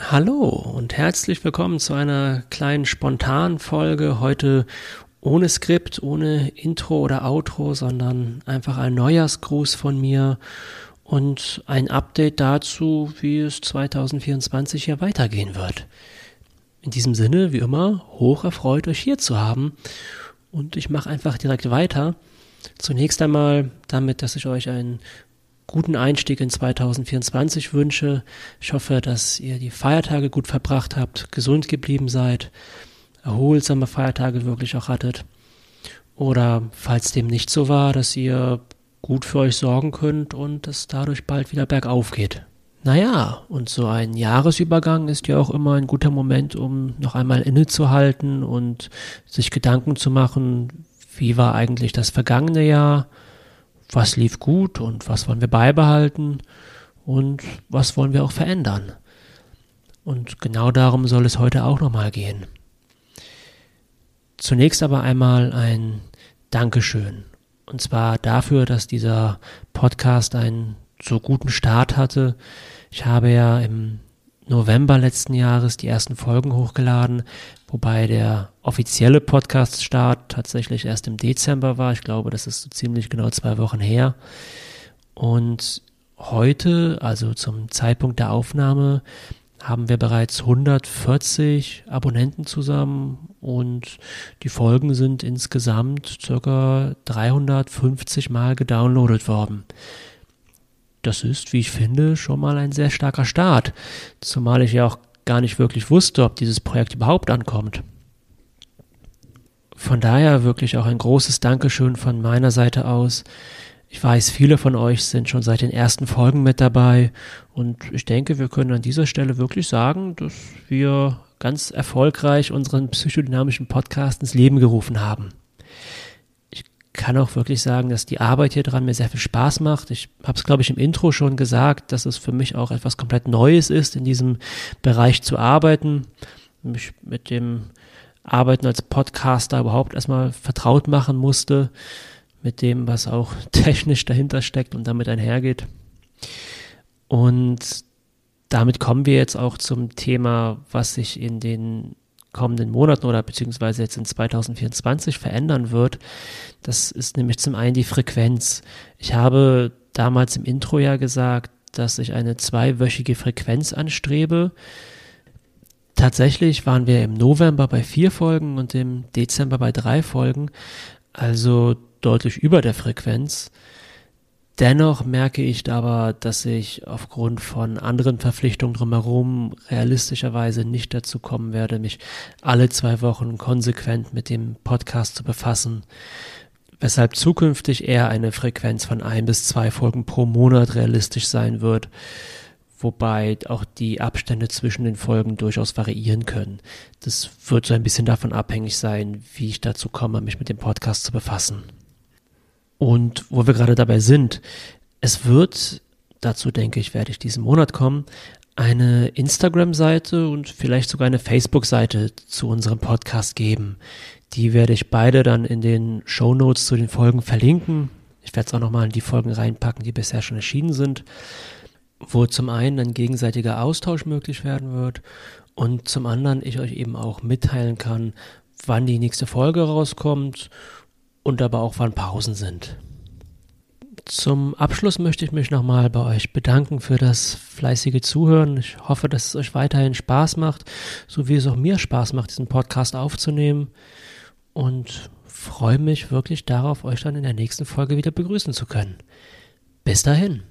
Hallo und herzlich willkommen zu einer kleinen spontanen Folge. Heute ohne Skript, ohne Intro oder Outro, sondern einfach ein Neujahrsgruß von mir und ein Update dazu, wie es 2024 hier weitergehen wird. In diesem Sinne, wie immer, hoch erfreut, euch hier zu haben. Und ich mache einfach direkt weiter. Zunächst einmal damit, dass ich euch einen guten Einstieg in 2024 wünsche. Ich hoffe, dass ihr die Feiertage gut verbracht habt, gesund geblieben seid, erholsame Feiertage wirklich auch hattet. Oder falls dem nicht so war, dass ihr gut für euch sorgen könnt und es dadurch bald wieder bergauf geht. Naja, und so ein Jahresübergang ist ja auch immer ein guter Moment, um noch einmal innezuhalten und sich Gedanken zu machen, wie war eigentlich das vergangene Jahr, was lief gut und was wollen wir beibehalten und was wollen wir auch verändern. Und genau darum soll es heute auch nochmal gehen. Zunächst aber einmal ein Dankeschön. Und zwar dafür, dass dieser Podcast einen so guten Start hatte. Ich habe ja im November letzten Jahres die ersten Folgen hochgeladen, wobei der offizielle Podcast-Start tatsächlich erst im Dezember war. Ich glaube, das ist so ziemlich genau zwei Wochen her. Und heute, also zum Zeitpunkt der Aufnahme, haben wir bereits 140 Abonnenten zusammen und die Folgen sind insgesamt circa 350 Mal gedownloadet worden das ist, wie ich finde, schon mal ein sehr starker Start. Zumal ich ja auch gar nicht wirklich wusste, ob dieses Projekt überhaupt ankommt. Von daher wirklich auch ein großes Dankeschön von meiner Seite aus. Ich weiß, viele von euch sind schon seit den ersten Folgen mit dabei und ich denke, wir können an dieser Stelle wirklich sagen, dass wir ganz erfolgreich unseren psychodynamischen Podcast ins Leben gerufen haben kann auch wirklich sagen, dass die Arbeit hier dran mir sehr viel Spaß macht. Ich habe es, glaube ich, im Intro schon gesagt, dass es für mich auch etwas komplett Neues ist, in diesem Bereich zu arbeiten, mich mit dem Arbeiten als Podcaster überhaupt erstmal vertraut machen musste, mit dem, was auch technisch dahinter steckt und damit einhergeht. Und damit kommen wir jetzt auch zum Thema, was sich in den kommenden Monaten oder beziehungsweise jetzt in 2024 verändern wird. Das ist nämlich zum einen die Frequenz. Ich habe damals im Intro ja gesagt, dass ich eine zweiwöchige Frequenz anstrebe. Tatsächlich waren wir im November bei vier Folgen und im Dezember bei drei Folgen, also deutlich über der Frequenz. Dennoch merke ich aber, dass ich aufgrund von anderen Verpflichtungen drumherum realistischerweise nicht dazu kommen werde, mich alle zwei Wochen konsequent mit dem Podcast zu befassen, weshalb zukünftig eher eine Frequenz von ein bis zwei Folgen pro Monat realistisch sein wird, wobei auch die Abstände zwischen den Folgen durchaus variieren können. Das wird so ein bisschen davon abhängig sein, wie ich dazu komme, mich mit dem Podcast zu befassen. Und wo wir gerade dabei sind, es wird, dazu denke ich, werde ich diesen Monat kommen, eine Instagram-Seite und vielleicht sogar eine Facebook-Seite zu unserem Podcast geben. Die werde ich beide dann in den Show Notes zu den Folgen verlinken. Ich werde es auch nochmal in die Folgen reinpacken, die bisher schon erschienen sind, wo zum einen ein gegenseitiger Austausch möglich werden wird und zum anderen ich euch eben auch mitteilen kann, wann die nächste Folge rauskommt und aber auch wann Pausen sind. Zum Abschluss möchte ich mich nochmal bei euch bedanken für das fleißige Zuhören. Ich hoffe, dass es euch weiterhin Spaß macht, so wie es auch mir Spaß macht, diesen Podcast aufzunehmen. Und freue mich wirklich darauf, euch dann in der nächsten Folge wieder begrüßen zu können. Bis dahin.